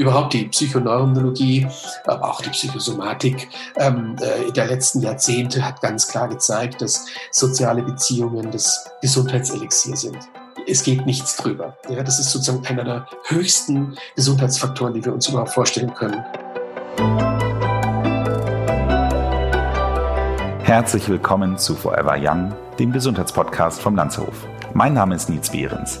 überhaupt die Psychoneuronologie, aber auch die Psychosomatik ähm, äh, der letzten Jahrzehnte hat ganz klar gezeigt, dass soziale Beziehungen das Gesundheitselixier sind. Es geht nichts drüber. Ja, das ist sozusagen einer der höchsten Gesundheitsfaktoren, die wir uns überhaupt vorstellen können. Herzlich willkommen zu Forever Young, dem Gesundheitspodcast vom Lanzerhof. Mein Name ist Nils Behrens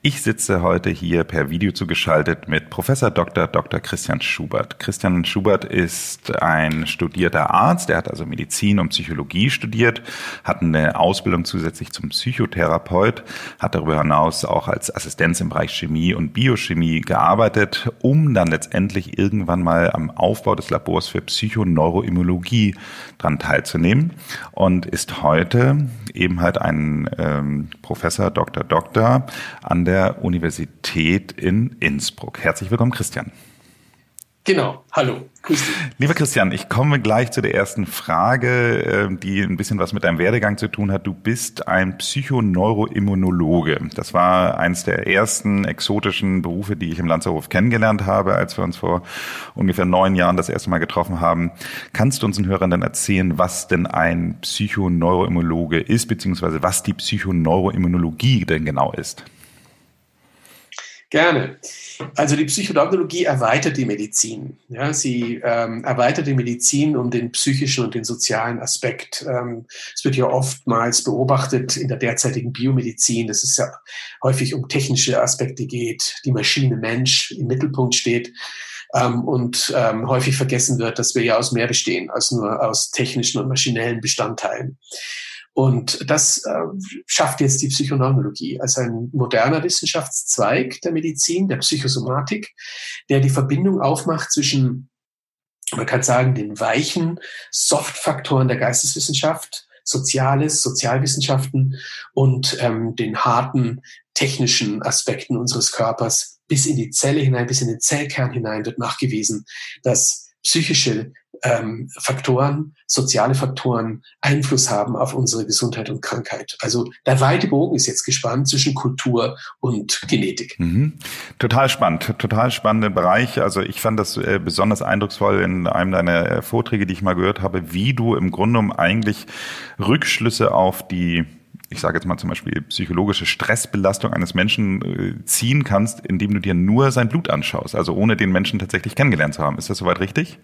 Ich sitze heute hier per Video zugeschaltet mit Professor Dr. Dr. Christian Schubert. Christian Schubert ist ein studierter Arzt, er hat also Medizin und Psychologie studiert, hat eine Ausbildung zusätzlich zum Psychotherapeut, hat darüber hinaus auch als Assistenz im Bereich Chemie und Biochemie gearbeitet, um dann letztendlich irgendwann mal am Aufbau des Labors für Psychoneuroimmunologie dran teilzunehmen und ist heute eben halt ein ähm, Professor Dr. Doktor an der Universität in Innsbruck. Herzlich willkommen, Christian. Genau, hallo, grüß dich. Lieber Christian, ich komme gleich zu der ersten Frage, ähm, die ein bisschen was mit deinem Werdegang zu tun hat. Du bist ein Psychoneuroimmunologe. Das war eines der ersten exotischen Berufe, die ich im Lanzerhof kennengelernt habe, als wir uns vor ungefähr neun Jahren das erste Mal getroffen haben. Kannst du unseren Hörern dann erzählen, was denn ein Psychoneuroimmunologe ist, beziehungsweise was die Psychoneuroimmunologie denn genau ist? Gerne. Also die Psychodognologie erweitert die Medizin. Ja, sie ähm, erweitert die Medizin um den psychischen und den sozialen Aspekt. Ähm, es wird ja oftmals beobachtet in der derzeitigen Biomedizin, dass es ja häufig um technische Aspekte geht, die Maschine Mensch im Mittelpunkt steht. Ähm, und ähm, häufig vergessen wird, dass wir ja aus mehr bestehen als nur aus technischen und maschinellen Bestandteilen. Und das äh, schafft jetzt die Psychoneuronologie als ein moderner Wissenschaftszweig der Medizin, der Psychosomatik, der die Verbindung aufmacht zwischen, man kann sagen, den weichen Soft-Faktoren der Geisteswissenschaft, Soziales, Sozialwissenschaften und ähm, den harten technischen Aspekten unseres Körpers. Bis in die Zelle hinein, bis in den Zellkern hinein wird nachgewiesen, dass psychische ähm, Faktoren, soziale Faktoren Einfluss haben auf unsere Gesundheit und Krankheit. Also der weite Bogen ist jetzt gespannt zwischen Kultur und Genetik. Mhm. Total spannend, total spannender Bereich. Also ich fand das äh, besonders eindrucksvoll in einem deiner äh, Vorträge, die ich mal gehört habe, wie du im Grunde um eigentlich Rückschlüsse auf die ich sage jetzt mal zum Beispiel psychologische Stressbelastung eines Menschen äh, ziehen kannst, indem du dir nur sein Blut anschaust, also ohne den Menschen tatsächlich kennengelernt zu haben. Ist das soweit richtig?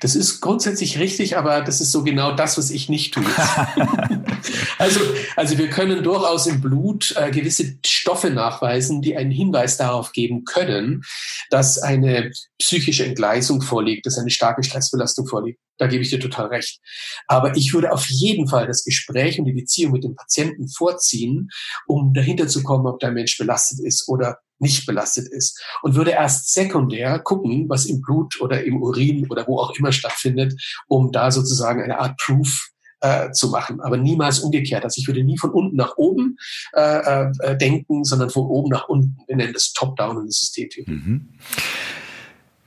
Das ist grundsätzlich richtig, aber das ist so genau das, was ich nicht tue. also, also wir können durchaus im Blut äh, gewisse Stoffe nachweisen, die einen Hinweis darauf geben können, dass eine psychische Entgleisung vorliegt, dass eine starke Stressbelastung vorliegt. Da gebe ich dir total recht. Aber ich würde auf jeden Fall das Gespräch und die Beziehung mit dem Patienten vorziehen, um dahinter zu kommen, ob der Mensch belastet ist oder nicht belastet ist und würde erst sekundär gucken, was im Blut oder im Urin oder wo auch immer stattfindet, um da sozusagen eine Art Proof äh, zu machen, aber niemals umgekehrt. Also ich würde nie von unten nach oben äh, äh, denken, sondern von oben nach unten. Wir nennen das Top-Down in der Systemtheorie. Mhm.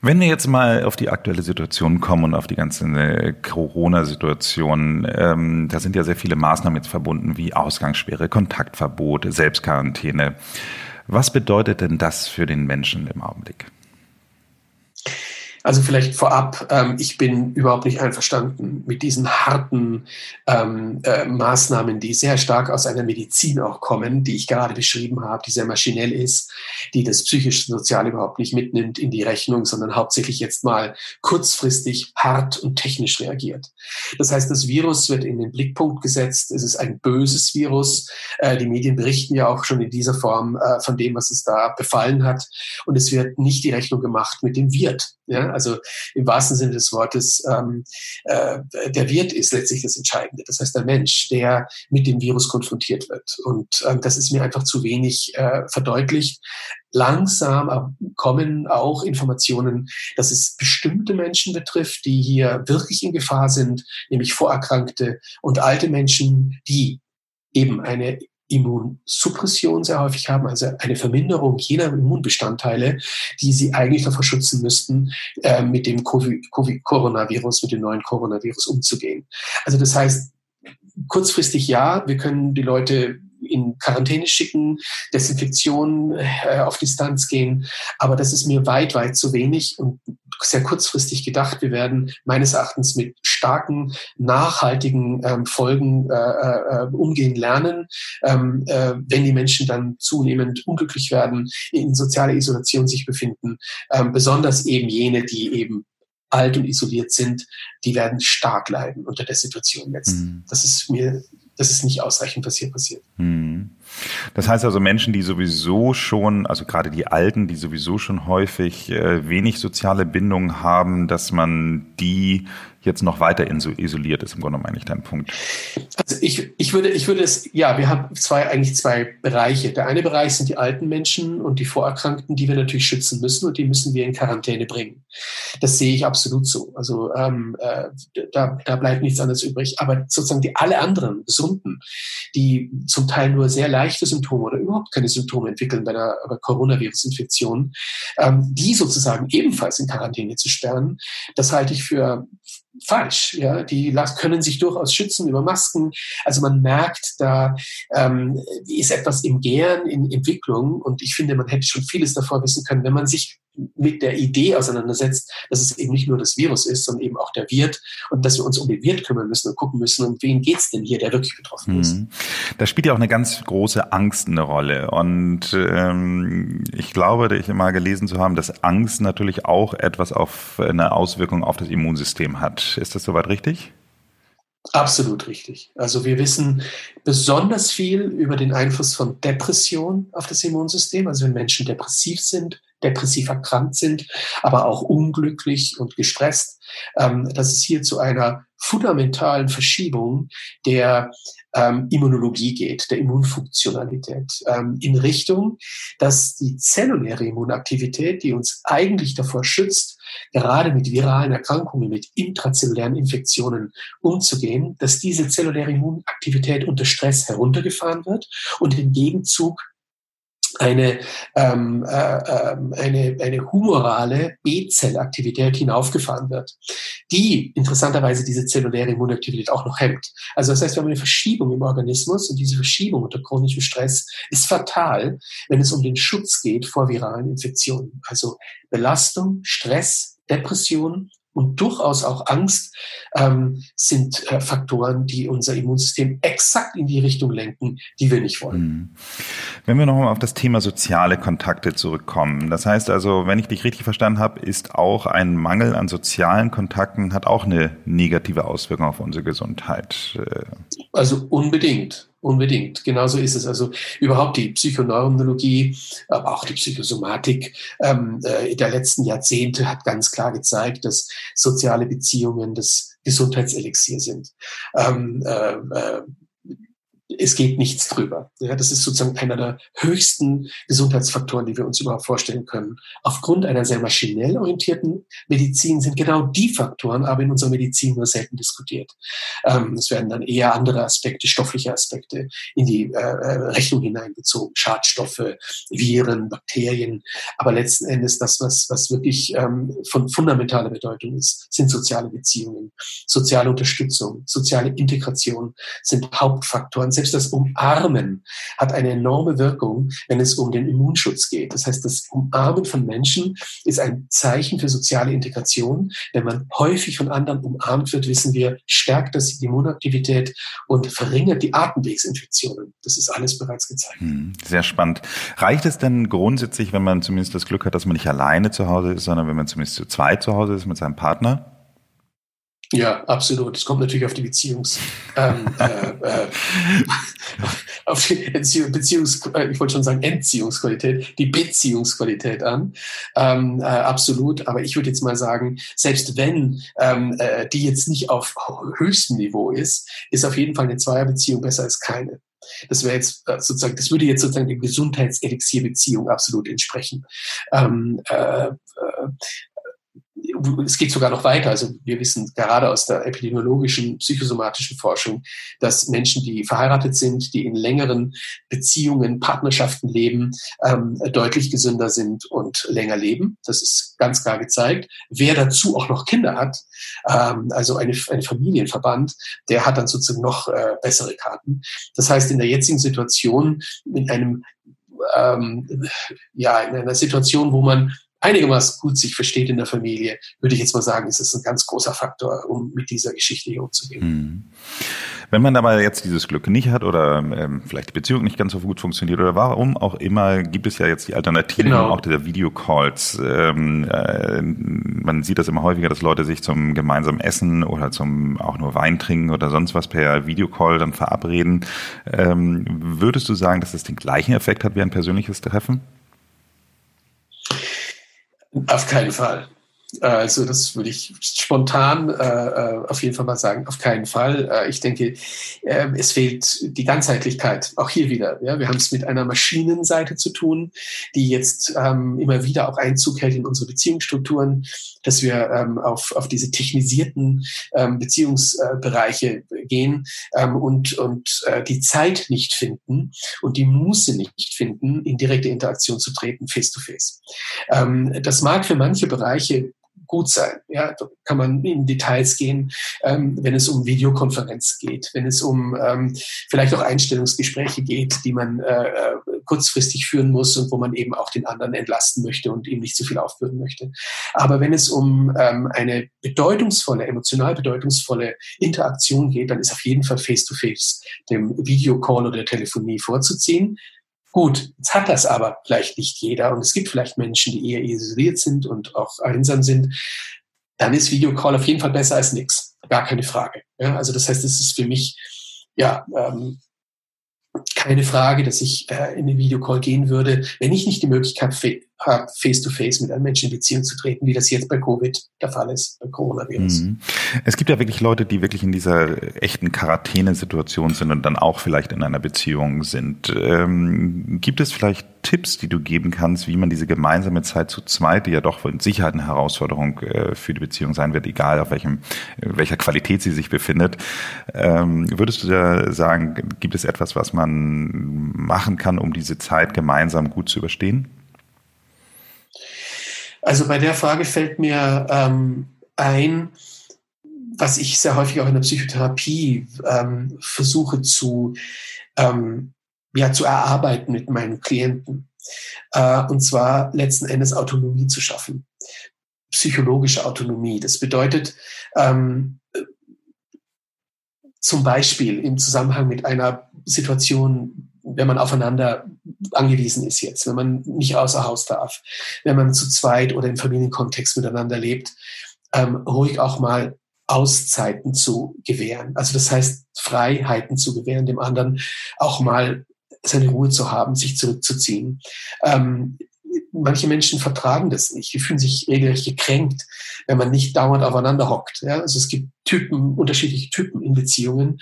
Wenn wir jetzt mal auf die aktuelle Situation kommen und auf die ganze äh, Corona-Situation, ähm, da sind ja sehr viele Maßnahmen jetzt verbunden, wie Ausgangssperre, Kontaktverbot, Selbstquarantäne. Was bedeutet denn das für den Menschen im Augenblick? Also vielleicht vorab, ähm, ich bin überhaupt nicht einverstanden mit diesen harten ähm, äh, Maßnahmen, die sehr stark aus einer Medizin auch kommen, die ich gerade beschrieben habe, die sehr maschinell ist, die das psychische Sozial überhaupt nicht mitnimmt in die Rechnung, sondern hauptsächlich jetzt mal kurzfristig hart und technisch reagiert. Das heißt, das Virus wird in den Blickpunkt gesetzt. Es ist ein böses Virus. Äh, die Medien berichten ja auch schon in dieser Form äh, von dem, was es da befallen hat. Und es wird nicht die Rechnung gemacht mit dem Wirt. Ja? Also im wahrsten Sinne des Wortes, ähm, äh, der Wirt ist letztlich das Entscheidende. Das heißt, der Mensch, der mit dem Virus konfrontiert wird. Und ähm, das ist mir einfach zu wenig äh, verdeutlicht. Langsam kommen auch Informationen, dass es bestimmte Menschen betrifft, die hier wirklich in Gefahr sind, nämlich Vorerkrankte und alte Menschen, die eben eine Immunsuppression sehr häufig haben, also eine Verminderung jener Immunbestandteile, die sie eigentlich davor schützen müssten, äh, mit dem Covid-Coronavirus, mit dem neuen Coronavirus umzugehen. Also das heißt, kurzfristig ja, wir können die Leute in Quarantäne schicken, Desinfektion äh, auf Distanz gehen. Aber das ist mir weit, weit zu wenig und sehr kurzfristig gedacht. Wir werden meines Erachtens mit starken, nachhaltigen ähm, Folgen äh, äh, umgehen lernen, ähm, äh, wenn die Menschen dann zunehmend unglücklich werden, in sozialer Isolation sich befinden. Ähm, besonders eben jene, die eben alt und isoliert sind, die werden stark leiden unter der Situation jetzt. Mhm. Das ist mir das ist nicht ausreichend, was hier passiert. Hm. Das heißt also Menschen, die sowieso schon, also gerade die Alten, die sowieso schon häufig äh, wenig soziale Bindungen haben, dass man die jetzt noch weiter isoliert ist, im Grunde meine ich dein Punkt. Also ich, ich würde, ich würde es, ja, wir haben zwei, eigentlich zwei Bereiche. Der eine Bereich sind die alten Menschen und die Vorerkrankten, die wir natürlich schützen müssen und die müssen wir in Quarantäne bringen. Das sehe ich absolut so. Also ähm, äh, da, da bleibt nichts anderes übrig. Aber sozusagen die alle anderen Gesunden, die zum Teil nur sehr leichte Symptome oder überhaupt keine Symptome entwickeln bei einer, einer Coronavirus-Infektion, ähm, die sozusagen ebenfalls in Quarantäne zu sperren, das halte ich für falsch. Ja, die können sich durchaus schützen über Masken. Also man merkt, da ähm, ist etwas im Gären, in Entwicklung. Und ich finde, man hätte schon vieles davor wissen können, wenn man sich mit der Idee auseinandersetzt, dass es eben nicht nur das Virus ist, sondern eben auch der Wirt und dass wir uns um den Wirt kümmern müssen und gucken müssen, um wen geht's denn hier, der wirklich betroffen ist. Mhm. Da spielt ja auch eine ganz große Angst eine Rolle. Und ähm, ich glaube, ich immer gelesen zu haben, dass Angst natürlich auch etwas auf eine Auswirkung auf das Immunsystem hat. Ist das soweit richtig? Absolut richtig. Also wir wissen besonders viel über den Einfluss von Depression auf das Immunsystem. Also wenn Menschen depressiv sind, depressiv erkrankt sind, aber auch unglücklich und gestresst, ähm, dass es hier zu einer fundamentalen Verschiebung der ähm, Immunologie geht, der Immunfunktionalität, ähm, in Richtung, dass die zelluläre Immunaktivität, die uns eigentlich davor schützt, gerade mit viralen Erkrankungen, mit intrazellulären Infektionen umzugehen, dass diese zelluläre Immunaktivität unter Stress heruntergefahren wird und im Gegenzug eine, ähm, äh, ähm, eine, eine humorale B-Zellaktivität hinaufgefahren wird, die interessanterweise diese zelluläre Immunaktivität auch noch hemmt. Also das heißt, wir haben eine Verschiebung im Organismus und diese Verschiebung unter chronischem Stress ist fatal, wenn es um den Schutz geht vor viralen Infektionen. Also Belastung, Stress, Depression und durchaus auch Angst ähm, sind äh, Faktoren, die unser Immunsystem exakt in die Richtung lenken, die wir nicht wollen. Hm. Wenn wir nochmal auf das Thema soziale Kontakte zurückkommen, das heißt also, wenn ich dich richtig verstanden habe, ist auch ein Mangel an sozialen Kontakten hat auch eine negative Auswirkung auf unsere Gesundheit. Äh. Also unbedingt. Unbedingt, genauso ist es. Also überhaupt die Psychoneurologie, aber auch die Psychosomatik ähm, äh, der letzten Jahrzehnte hat ganz klar gezeigt, dass soziale Beziehungen das Gesundheitselixier sind. Ähm, äh, äh, es geht nichts drüber. Ja, das ist sozusagen einer der höchsten Gesundheitsfaktoren, die wir uns überhaupt vorstellen können. Aufgrund einer sehr maschinell orientierten Medizin sind genau die Faktoren aber in unserer Medizin nur selten diskutiert. Ähm, es werden dann eher andere Aspekte, stoffliche Aspekte in die äh, äh Rechnung hineingezogen. Schadstoffe, Viren, Bakterien. Aber letzten Endes das, was, was wirklich ähm, von fundamentaler Bedeutung ist, sind soziale Beziehungen, soziale Unterstützung, soziale Integration sind Hauptfaktoren selbst das Umarmen hat eine enorme Wirkung, wenn es um den Immunschutz geht. Das heißt, das Umarmen von Menschen ist ein Zeichen für soziale Integration. Wenn man häufig von anderen umarmt wird, wissen wir, stärkt das die Immunaktivität und verringert die Atemwegsinfektionen. Das ist alles bereits gezeigt. Hm, sehr spannend. Reicht es denn grundsätzlich, wenn man zumindest das Glück hat, dass man nicht alleine zu Hause ist, sondern wenn man zumindest zu zweit zu Hause ist mit seinem Partner? Ja, absolut. Es kommt natürlich auf die Beziehungs, ähm, äh, äh, auf die Beziehungs, äh, ich wollte schon sagen Entziehungsqualität, die Beziehungsqualität an. Ähm, äh, absolut. Aber ich würde jetzt mal sagen, selbst wenn ähm, äh, die jetzt nicht auf höchstem Niveau ist, ist auf jeden Fall eine Zweierbeziehung besser als keine. Das wäre jetzt äh, sozusagen, das würde jetzt sozusagen der Gesundheitselixierbeziehung absolut entsprechen. Ähm, äh, äh, es geht sogar noch weiter. Also wir wissen gerade aus der epidemiologischen, psychosomatischen Forschung, dass Menschen, die verheiratet sind, die in längeren Beziehungen, Partnerschaften leben, ähm, deutlich gesünder sind und länger leben. Das ist ganz klar gezeigt. Wer dazu auch noch Kinder hat, ähm, also eine, ein Familienverband, der hat dann sozusagen noch äh, bessere Karten. Das heißt, in der jetzigen Situation, in einem ähm, ja, in einer Situation, wo man einigermaßen gut sich versteht in der Familie, würde ich jetzt mal sagen, ist das ein ganz großer Faktor, um mit dieser Geschichte hier umzugehen. Hm. Wenn man aber jetzt dieses Glück nicht hat oder ähm, vielleicht die Beziehung nicht ganz so gut funktioniert oder warum auch immer, gibt es ja jetzt die Alternativen genau. auch der Videocalls. Ähm, äh, man sieht das immer häufiger, dass Leute sich zum gemeinsamen Essen oder zum auch nur Wein trinken oder sonst was per Videocall dann verabreden. Ähm, würdest du sagen, dass das den gleichen Effekt hat wie ein persönliches Treffen? Auf keinen Fall. Also das würde ich spontan äh, äh, auf jeden Fall mal sagen, auf keinen Fall. Äh, ich denke, äh, es fehlt die Ganzheitlichkeit, auch hier wieder. Ja? Wir haben es mit einer Maschinenseite zu tun, die jetzt ähm, immer wieder auch Einzug hält in unsere Beziehungsstrukturen, dass wir ähm, auf, auf diese technisierten ähm, Beziehungsbereiche gehen ähm, und, und äh, die Zeit nicht finden und die Muße nicht finden, in direkte Interaktion zu treten, face-to-face. -face. Ähm, das mag für manche Bereiche gut sein. Ja, da kann man in Details gehen, ähm, wenn es um Videokonferenz geht, wenn es um ähm, vielleicht auch Einstellungsgespräche geht, die man äh, äh, kurzfristig führen muss und wo man eben auch den anderen entlasten möchte und ihm nicht zu viel aufbürden möchte. Aber wenn es um ähm, eine bedeutungsvolle, emotional bedeutungsvolle Interaktion geht, dann ist auf jeden Fall Face-to-Face -face dem Videocall oder der Telefonie vorzuziehen. Gut, jetzt hat das aber vielleicht nicht jeder und es gibt vielleicht Menschen, die eher isoliert sind und auch einsam sind. Dann ist Videocall auf jeden Fall besser als nichts. Gar keine Frage. Ja, also das heißt, es ist für mich ja ähm, keine Frage, dass ich äh, in den Videocall gehen würde, wenn ich nicht die Möglichkeit habe, face-to-face mit einem Menschen in Beziehung zu treten, wie das jetzt bei Covid der Fall ist, bei Coronavirus. Mhm. Es gibt ja wirklich Leute, die wirklich in dieser echten Quarantänesituation sind und dann auch vielleicht in einer Beziehung sind. Ähm, gibt es vielleicht Tipps, die du geben kannst, wie man diese gemeinsame Zeit zu zweit, die ja doch mit Sicherheit eine Herausforderung äh, für die Beziehung sein wird, egal auf welchem, welcher Qualität sie sich befindet, ähm, würdest du da sagen, gibt es etwas, was man machen kann, um diese Zeit gemeinsam gut zu überstehen? Also bei der Frage fällt mir ähm, ein, was ich sehr häufig auch in der Psychotherapie ähm, versuche zu, ähm, ja, zu erarbeiten mit meinen Klienten. Äh, und zwar letzten Endes Autonomie zu schaffen. Psychologische Autonomie. Das bedeutet, ähm, zum Beispiel im Zusammenhang mit einer Situation, wenn man aufeinander angewiesen ist jetzt, wenn man nicht außer Haus darf, wenn man zu zweit oder im Familienkontext miteinander lebt, ähm, ruhig auch mal Auszeiten zu gewähren. Also das heißt, Freiheiten zu gewähren, dem anderen auch mal seine Ruhe zu haben, sich zurückzuziehen. Ähm, manche Menschen vertragen das nicht. Die fühlen sich regelrecht gekränkt, wenn man nicht dauernd aufeinander hockt. Ja? Also es gibt Typen, unterschiedliche Typen in Beziehungen.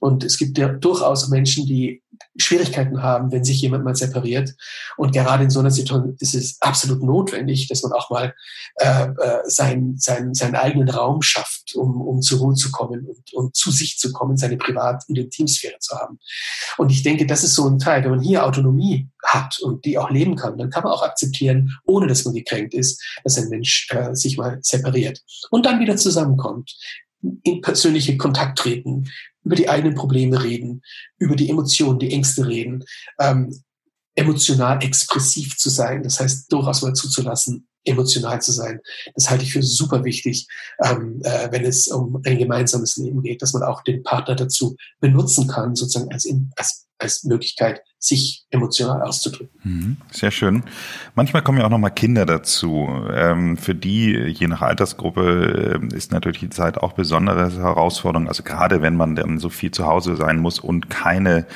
Und es gibt ja durchaus Menschen, die Schwierigkeiten haben, wenn sich jemand mal separiert. Und gerade in so einer Situation ist es absolut notwendig, dass man auch mal äh, äh, sein, sein, seinen eigenen Raum schafft, um, um zur Ruhe zu kommen und, und zu sich zu kommen, seine Privat- und Intimsphäre zu haben. Und ich denke, das ist so ein Teil, wenn man hier Autonomie hat und die auch leben kann, dann kann man auch akzeptieren, ohne dass man gekränkt ist, dass ein Mensch äh, sich mal separiert und dann wieder zusammenkommt in persönliche Kontakt treten, über die eigenen Probleme reden, über die Emotionen, die Ängste reden, ähm, emotional expressiv zu sein, das heißt durchaus mal zuzulassen, emotional zu sein. Das halte ich für super wichtig, ähm, äh, wenn es um ein gemeinsames Leben geht, dass man auch den Partner dazu benutzen kann, sozusagen als, als, als Möglichkeit, sich emotional auszudrücken. Mhm, sehr schön. Manchmal kommen ja auch noch mal Kinder dazu. Ähm, für die, je nach Altersgruppe, äh, ist natürlich die Zeit auch besondere Herausforderung. Also gerade wenn man dann so viel zu Hause sein muss und keine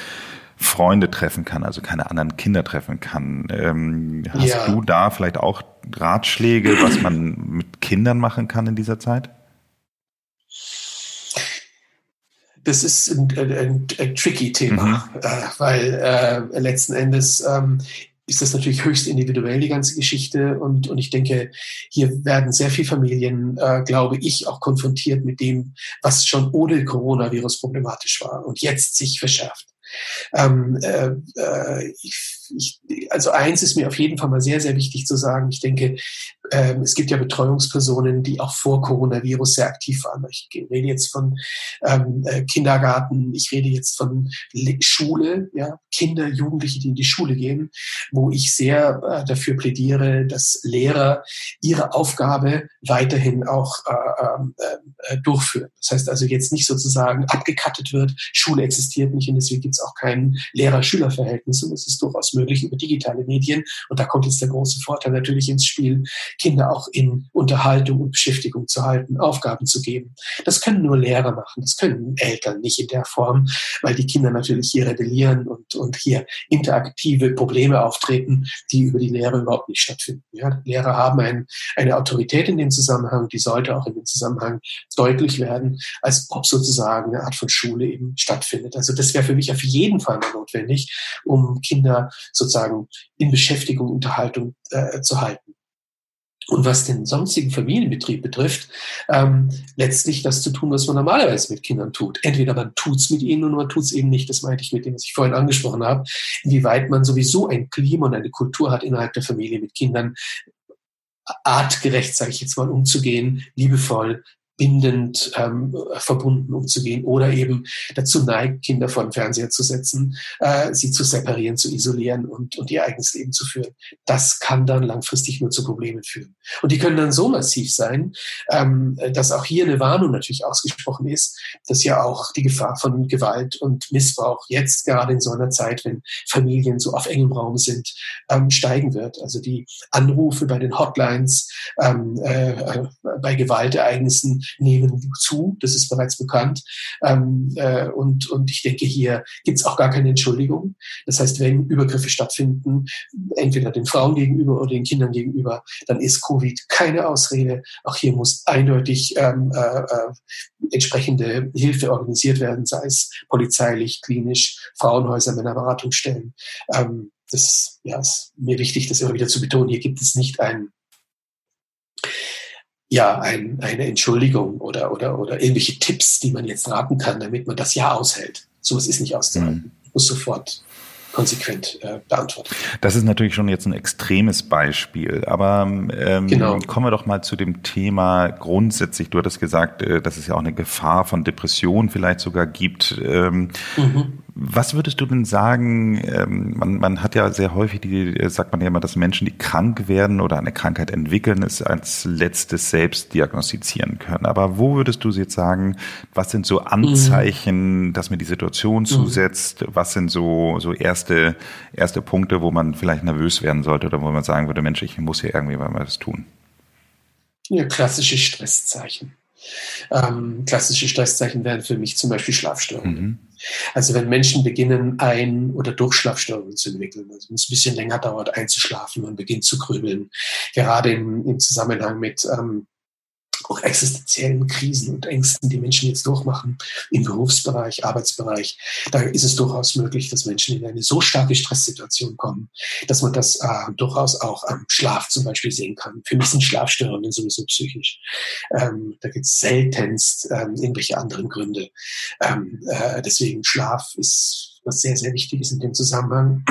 Freunde treffen kann, also keine anderen Kinder treffen kann. Ähm, hast ja. du da vielleicht auch Ratschläge, was man mit Kindern machen kann in dieser Zeit? Das ist ein, ein, ein tricky Thema, mhm. äh, weil äh, letzten Endes ähm, ist das natürlich höchst individuell, die ganze Geschichte. Und, und ich denke, hier werden sehr viele Familien, äh, glaube ich, auch konfrontiert mit dem, was schon ohne Coronavirus problematisch war und jetzt sich verschärft. Ähm, äh, äh, ich, ich, also eins ist mir auf jeden Fall mal sehr, sehr wichtig zu sagen. Ich denke, ähm, es gibt ja Betreuungspersonen, die auch vor Coronavirus sehr aktiv waren. Ich rede jetzt von ähm, äh, Kindergarten, ich rede jetzt von Schule, ja, Kinder, Jugendliche, die in die Schule gehen, wo ich sehr äh, dafür plädiere, dass Lehrer ihre Aufgabe weiterhin auch äh, ähm, äh, durchführen. Das heißt also jetzt nicht sozusagen abgekattet wird, Schule existiert nicht und deswegen gibt es auch kein Lehrer-Schüler-Verhältnis und es ist durchaus möglich über digitale Medien und da kommt jetzt der große Vorteil natürlich ins Spiel, Kinder auch in Unterhaltung und Beschäftigung zu halten, Aufgaben zu geben. Das können nur Lehrer machen, das können Eltern nicht in der Form, weil die Kinder natürlich hier rebellieren und, und hier interaktive Probleme auftreten, die über die Lehre überhaupt nicht stattfinden. Ja, Lehrer haben ein, eine Autorität in dem Zusammenhang, die sollte auch in dem Zusammenhang deutlich werden, als ob sozusagen eine Art von Schule eben stattfindet. Also das wäre für mich auf jeden Fall notwendig, um Kinder sozusagen in Beschäftigung, Unterhaltung äh, zu halten. Und was den sonstigen Familienbetrieb betrifft, ähm, letztlich das zu tun, was man normalerweise mit Kindern tut. Entweder man tut's mit ihnen oder man tut's eben nicht. Das meinte ich mit dem, was ich vorhin angesprochen habe. Inwieweit man sowieso ein Klima und eine Kultur hat innerhalb der Familie mit Kindern, artgerecht, sage ich jetzt mal, umzugehen, liebevoll, bindend ähm, verbunden umzugehen oder eben dazu neigt, Kinder vor den Fernseher zu setzen, äh, sie zu separieren, zu isolieren und, und ihr eigenes Leben zu führen. Das kann dann langfristig nur zu Problemen führen. Und die können dann so massiv sein, ähm, dass auch hier eine Warnung natürlich ausgesprochen ist, dass ja auch die Gefahr von Gewalt und Missbrauch jetzt gerade in so einer Zeit, wenn Familien so auf engem Raum sind, ähm, steigen wird. Also die Anrufe bei den Hotlines, ähm, äh, äh bei Gewaltereignissen nehmen zu. Das ist bereits bekannt. Ähm, äh, und, und ich denke, hier gibt es auch gar keine Entschuldigung. Das heißt, wenn Übergriffe stattfinden, entweder den Frauen gegenüber oder den Kindern gegenüber, dann ist Covid keine Ausrede. Auch hier muss eindeutig ähm, äh, äh, entsprechende Hilfe organisiert werden, sei es polizeilich, klinisch, Frauenhäuser, Männerberatungsstellen. Ähm, das ja, ist mir wichtig, das immer wieder zu betonen. Hier gibt es nicht ein ja, ein, eine Entschuldigung oder, oder, oder irgendwelche Tipps, die man jetzt raten kann, damit man das Jahr aushält. So was ist nicht auszuhalten. Mhm. Muss sofort konsequent äh, beantwortet. Das ist natürlich schon jetzt ein extremes Beispiel, aber ähm, genau. kommen wir doch mal zu dem Thema grundsätzlich. Du hattest gesagt, äh, dass es ja auch eine Gefahr von Depressionen vielleicht sogar gibt. Ähm, mhm. Was würdest du denn sagen? Ähm, man, man hat ja sehr häufig die, sagt man ja immer, dass Menschen, die krank werden oder eine Krankheit entwickeln, es als letztes selbst diagnostizieren können. Aber wo würdest du jetzt sagen, was sind so Anzeichen, mhm. dass mir die Situation mhm. zusetzt? Was sind so, so erste, erste Punkte, wo man vielleicht nervös werden sollte oder wo man sagen würde, Mensch, ich muss hier irgendwie mal was tun? Ja, klassische Stresszeichen. Ähm, klassische Stresszeichen wären für mich zum Beispiel Schlafstörungen. Mhm. Also wenn Menschen beginnen, Ein- oder Durchschlafstörungen zu entwickeln, also wenn es ein bisschen länger dauert, einzuschlafen, man beginnt zu grübeln, gerade im, im Zusammenhang mit ähm, auch existenziellen Krisen und Ängsten, die Menschen jetzt durchmachen im Berufsbereich, Arbeitsbereich, da ist es durchaus möglich, dass Menschen in eine so starke Stresssituation kommen, dass man das äh, durchaus auch am Schlaf zum Beispiel sehen kann. Für mich sind Schlafstörungen sowieso psychisch. Ähm, da gibt es seltenst ähm, irgendwelche anderen Gründe. Ähm, äh, deswegen Schlaf ist was sehr, sehr wichtig ist in dem Zusammenhang.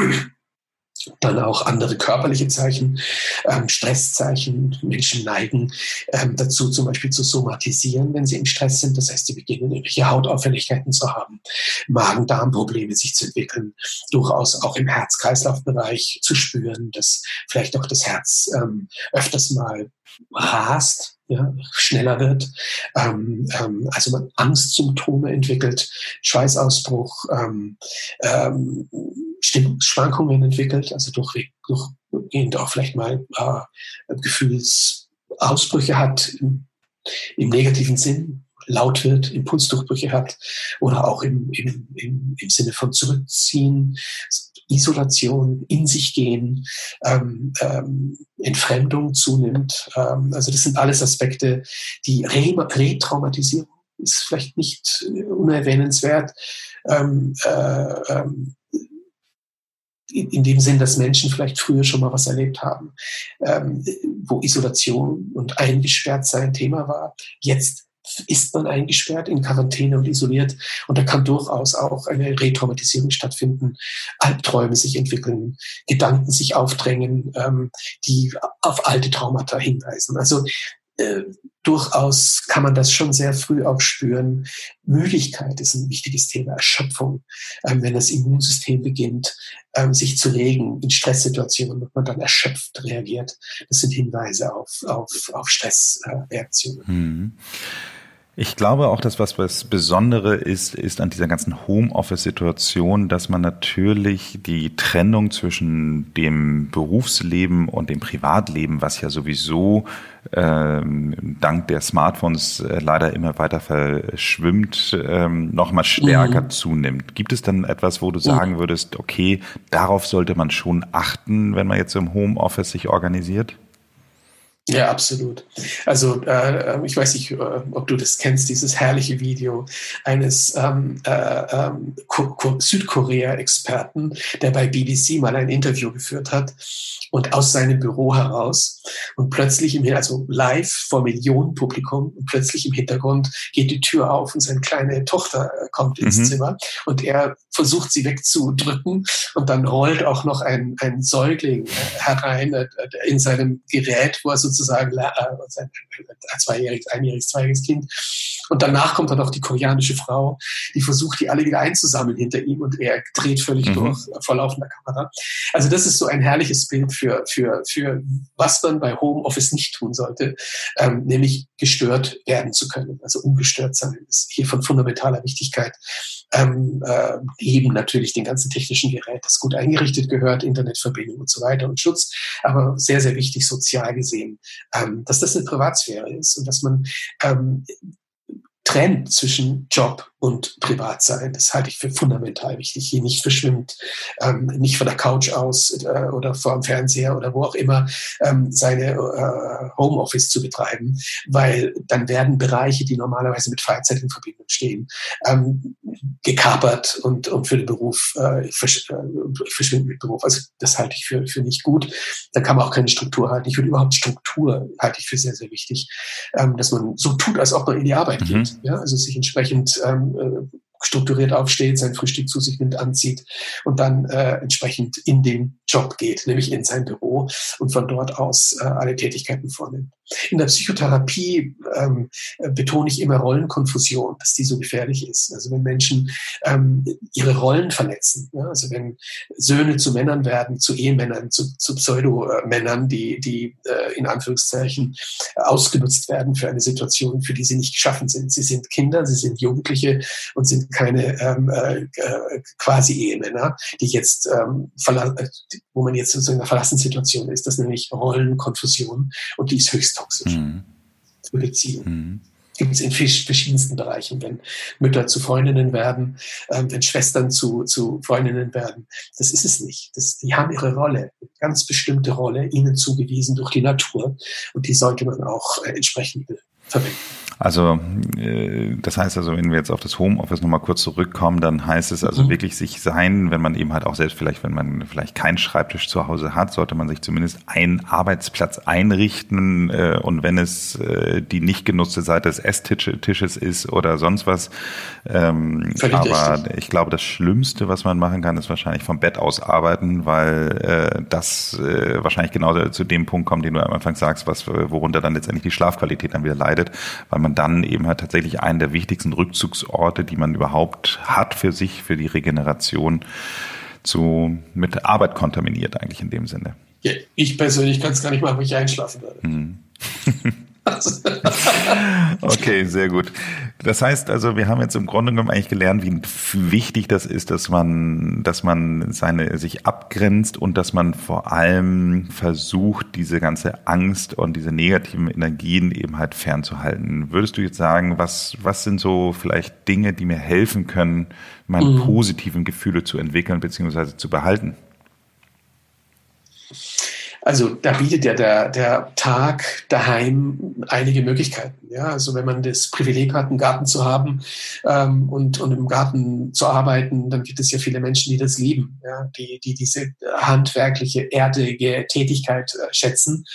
Dann auch andere körperliche Zeichen, ähm, Stresszeichen. Menschen neigen ähm, dazu, zum Beispiel zu somatisieren, wenn sie im Stress sind. Das heißt, sie beginnen irgendwelche Hautauffälligkeiten zu haben, Magen-Darm-Probleme sich zu entwickeln, durchaus auch im Herz-Kreislauf-Bereich zu spüren, dass vielleicht auch das Herz ähm, öfters mal rast ja, schneller wird, ähm, ähm, also man Angstsymptome entwickelt, Schweißausbruch, ähm, ähm, Stimmungsschwankungen entwickelt, also durch, durchgehend auch vielleicht mal äh, Gefühlsausbrüche hat im, im negativen Sinn, laut wird, Impulsdurchbrüche hat oder auch im, im, im, im Sinne von zurückziehen, Isolation, in sich gehen, ähm, ähm, Entfremdung zunimmt. Ähm, also das sind alles Aspekte, die Re Retraumatisierung ist vielleicht nicht unerwähnenswert. Ähm, äh, ähm, in, dem Sinn, dass Menschen vielleicht früher schon mal was erlebt haben, ähm, wo Isolation und eingesperrt sein Thema war. Jetzt ist man eingesperrt in Quarantäne und isoliert. Und da kann durchaus auch eine Retraumatisierung stattfinden, Albträume sich entwickeln, Gedanken sich aufdrängen, ähm, die auf alte Traumata hinweisen. Also äh, durchaus kann man das schon sehr früh auch spüren. Müdigkeit ist ein wichtiges Thema, Erschöpfung. Ähm, wenn das Immunsystem beginnt, ähm, sich zu regen in Stresssituationen und man dann erschöpft reagiert, das sind Hinweise auf, auf, auf Stressreaktionen. Äh, mhm. Ich glaube auch, dass was was Besondere ist, ist an dieser ganzen Homeoffice-Situation, dass man natürlich die Trennung zwischen dem Berufsleben und dem Privatleben, was ja sowieso ähm, dank der Smartphones äh, leider immer weiter verschwimmt, ähm, nochmal stärker mhm. zunimmt. Gibt es dann etwas, wo du sagen würdest, okay, darauf sollte man schon achten, wenn man jetzt im Homeoffice sich organisiert? Ja, absolut. Also äh, ich weiß nicht, äh, ob du das kennst, dieses herrliche Video eines ähm, äh, ähm, Südkorea-Experten, der bei BBC mal ein Interview geführt hat und aus seinem Büro heraus und plötzlich im also live vor Millionen Publikum und plötzlich im Hintergrund geht die Tür auf und seine kleine Tochter äh, kommt ins mhm. Zimmer und er versucht sie wegzudrücken und dann rollt auch noch ein, ein Säugling äh, herein äh, in seinem Gerät, wo er sozusagen äh, sein zweijähriges, einjähriges, zweijähriges Kind. Und danach kommt dann auch die koreanische Frau, die versucht, die alle wieder einzusammeln hinter ihm und er dreht völlig mhm. durch vor laufender Kamera. Also das ist so ein herrliches Bild für, für, für was man bei Homeoffice nicht tun sollte, ähm, nämlich gestört werden zu können. Also ungestört sein ist hier von fundamentaler Wichtigkeit. Ähm, äh, eben natürlich den ganzen technischen Gerät, das gut eingerichtet gehört, Internetverbindung und so weiter und Schutz, aber sehr, sehr wichtig sozial gesehen, ähm, dass das eine Privatsphäre ist und dass man ähm, trennt zwischen Job und Privatsein. Das halte ich für fundamental wichtig. Hier nicht verschwimmt, ähm, nicht von der Couch aus äh, oder vor dem Fernseher oder wo auch immer ähm, seine äh, Homeoffice zu betreiben, weil dann werden Bereiche, die normalerweise mit Freizeit in Verbindung stehen, ähm, gekapert und, und für den Beruf äh, versch äh, verschwinden mit Beruf. Also das halte ich für, für nicht gut. Dann kann man auch keine Struktur halten. Ich würde überhaupt Struktur halte ich für sehr, sehr wichtig, ähm, dass man so tut, als ob man in die Arbeit mhm. geht. Ja? Also sich entsprechend ähm, äh, strukturiert aufsteht, sein Frühstück zu sich nimmt, anzieht und dann äh, entsprechend in den Job geht, nämlich in sein Büro und von dort aus äh, alle Tätigkeiten vornimmt. In der Psychotherapie ähm, betone ich immer Rollenkonfusion, dass die so gefährlich ist. Also wenn Menschen ähm, ihre Rollen verletzen, ja, also wenn Söhne zu Männern werden, zu Ehemännern, zu, zu Pseudomännern, die, die äh, in Anführungszeichen ausgenutzt werden für eine Situation, für die sie nicht geschaffen sind. Sie sind Kinder, sie sind Jugendliche und sind keine ähm, äh, äh quasi Ehemänner, die jetzt ähm, wo man jetzt in einer verlassenen Situation ist. Das nenne ich Rollenkonfusion und die ist höchst toxisch mhm. für Beziehungen. Mhm. Gibt es in verschiedensten Bereichen, wenn Mütter zu Freundinnen werden, ähm, wenn Schwestern zu, zu Freundinnen werden. Das ist es nicht. Das, die haben ihre Rolle, eine ganz bestimmte Rolle, ihnen zugewiesen durch die Natur. Und die sollte man auch äh, entsprechend Also äh, das heißt also, wenn wir jetzt auf das Homeoffice nochmal kurz zurückkommen, dann heißt es also mhm. wirklich sich sein, wenn man eben halt auch selbst vielleicht, wenn man vielleicht keinen Schreibtisch zu Hause hat, sollte man sich zumindest einen Arbeitsplatz einrichten äh, und wenn es äh, die nicht genutzte Seite des Esstisches ist oder sonst was. Ähm, aber richtig. ich glaube, das Schlimmste, was man machen kann, ist wahrscheinlich vom Bett aus arbeiten, weil das wahrscheinlich genau zu dem Punkt kommt, den du am Anfang sagst, was worunter dann letztendlich die Schlafqualität dann wieder leidet, weil man dann eben halt tatsächlich einen der wichtigsten Rückzugsorte, die man überhaupt hat für sich, für die Regeneration, zu, mit Arbeit kontaminiert eigentlich in dem Sinne. Ja, ich persönlich kann es gar nicht machen, wo ich einschlafen würde. Hm. Okay, sehr gut. Das heißt also, wir haben jetzt im Grunde genommen eigentlich gelernt, wie wichtig das ist, dass man, dass man seine, sich abgrenzt und dass man vor allem versucht, diese ganze Angst und diese negativen Energien eben halt fernzuhalten. Würdest du jetzt sagen, was, was sind so vielleicht Dinge, die mir helfen können, meine mhm. positiven Gefühle zu entwickeln bzw. zu behalten? Also da bietet ja der, der Tag daheim einige Möglichkeiten. Ja, also wenn man das Privileg hat, einen Garten zu haben ähm, und, und im Garten zu arbeiten, dann gibt es ja viele Menschen, die das lieben, ja, die, die diese handwerkliche, erdige Tätigkeit äh, schätzen.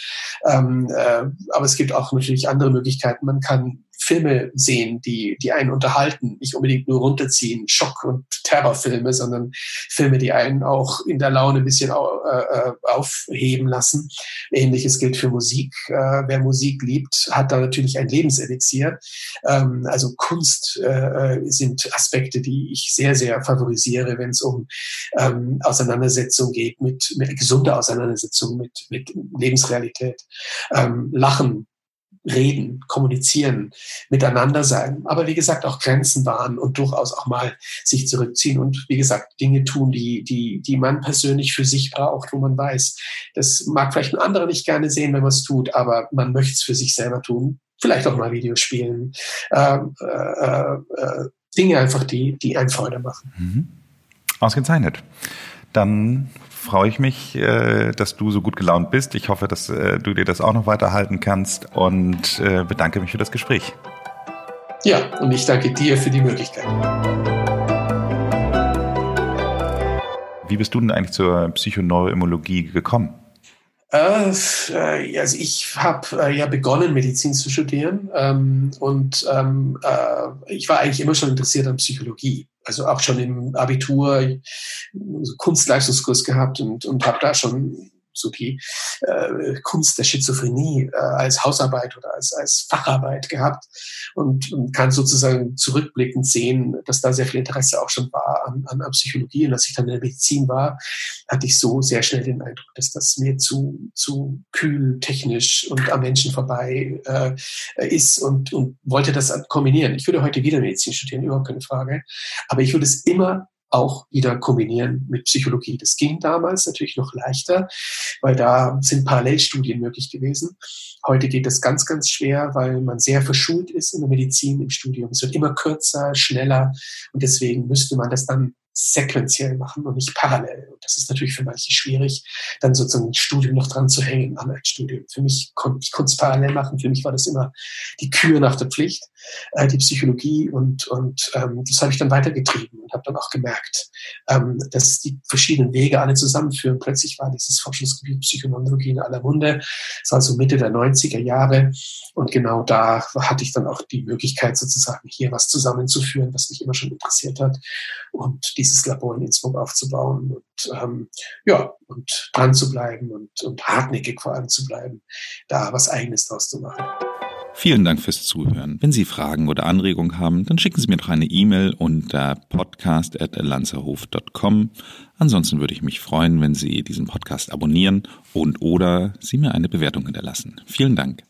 Ähm, äh, aber es gibt auch natürlich andere Möglichkeiten. Man kann Filme sehen, die, die einen unterhalten, nicht unbedingt nur runterziehen, Schock- und Terrorfilme, sondern Filme, die einen auch in der Laune ein bisschen äh, aufheben lassen. Ähnliches gilt für Musik. Äh, wer Musik liebt, hat da natürlich ein Lebenselixier. Ähm, also Kunst äh, sind Aspekte, die ich sehr, sehr favorisiere, wenn es um ähm, Auseinandersetzung geht, mit, mit gesunde Auseinandersetzung mit, mit Lebensrealität. Ähm, Lachen, reden, kommunizieren, miteinander sein, aber wie gesagt auch Grenzen wahren und durchaus auch mal sich zurückziehen und wie gesagt Dinge tun, die, die, die man persönlich für sich braucht, wo man weiß, das mag vielleicht ein anderer nicht gerne sehen, wenn man es tut, aber man möchte es für sich selber tun. Vielleicht auch mal Videospielen, ähm, äh, äh, äh, Dinge einfach, die, die einen Freude machen. Mhm. Ausgezeichnet. Dann freue ich mich, äh, dass du so gut gelaunt bist. Ich hoffe, dass äh, du dir das auch noch weiterhalten kannst und äh, bedanke mich für das Gespräch. Ja, und ich danke dir für die Möglichkeit. Wie bist du denn eigentlich zur Psychoneuroimmunologie gekommen? Also ich habe ja begonnen, Medizin zu studieren ähm, und ähm, äh, ich war eigentlich immer schon interessiert an Psychologie. Also auch schon im Abitur Kunstleistungskurs gehabt und, und habe da schon so die äh, Kunst der Schizophrenie äh, als Hausarbeit oder als, als Facharbeit gehabt und, und kann sozusagen zurückblickend sehen, dass da sehr viel Interesse auch schon war an, an, an Psychologie. Und als ich dann in der Medizin war, hatte ich so sehr schnell den Eindruck, dass das mir zu, zu kühl, technisch und am Menschen vorbei äh, ist und, und wollte das kombinieren. Ich würde heute wieder Medizin studieren, überhaupt keine Frage. Aber ich würde es immer auch wieder kombinieren mit Psychologie. Das ging damals natürlich noch leichter, weil da sind Parallelstudien möglich gewesen. Heute geht das ganz, ganz schwer, weil man sehr verschult ist in der Medizin im Studium. Es wird immer kürzer, schneller und deswegen müsste man das dann sequenziell machen und nicht parallel. Und das ist natürlich für manche schwierig, dann sozusagen ein Studium noch dran zu hängen an ein Studium. Für mich konnte ich es parallel machen. Für mich war das immer die Kür nach der Pflicht, äh, die Psychologie und und ähm, das habe ich dann weitergetrieben und habe dann auch gemerkt, ähm, dass die verschiedenen Wege alle zusammenführen. Plötzlich war dieses Forschungsgebiet Psychoneurologie in aller Munde. Das war so Mitte der 90er Jahre und genau da hatte ich dann auch die Möglichkeit sozusagen hier was zusammenzuführen, was mich immer schon interessiert hat und die dieses Labor in Innsbruck aufzubauen und ähm, ja, und dran zu bleiben und, und hartnäckig vor allem zu bleiben, da was Eigenes draus zu machen. Vielen Dank fürs Zuhören. Wenn Sie Fragen oder Anregungen haben, dann schicken Sie mir doch eine E-Mail unter podcast.lanzerhof.com. Ansonsten würde ich mich freuen, wenn Sie diesen Podcast abonnieren und oder Sie mir eine Bewertung hinterlassen. Vielen Dank.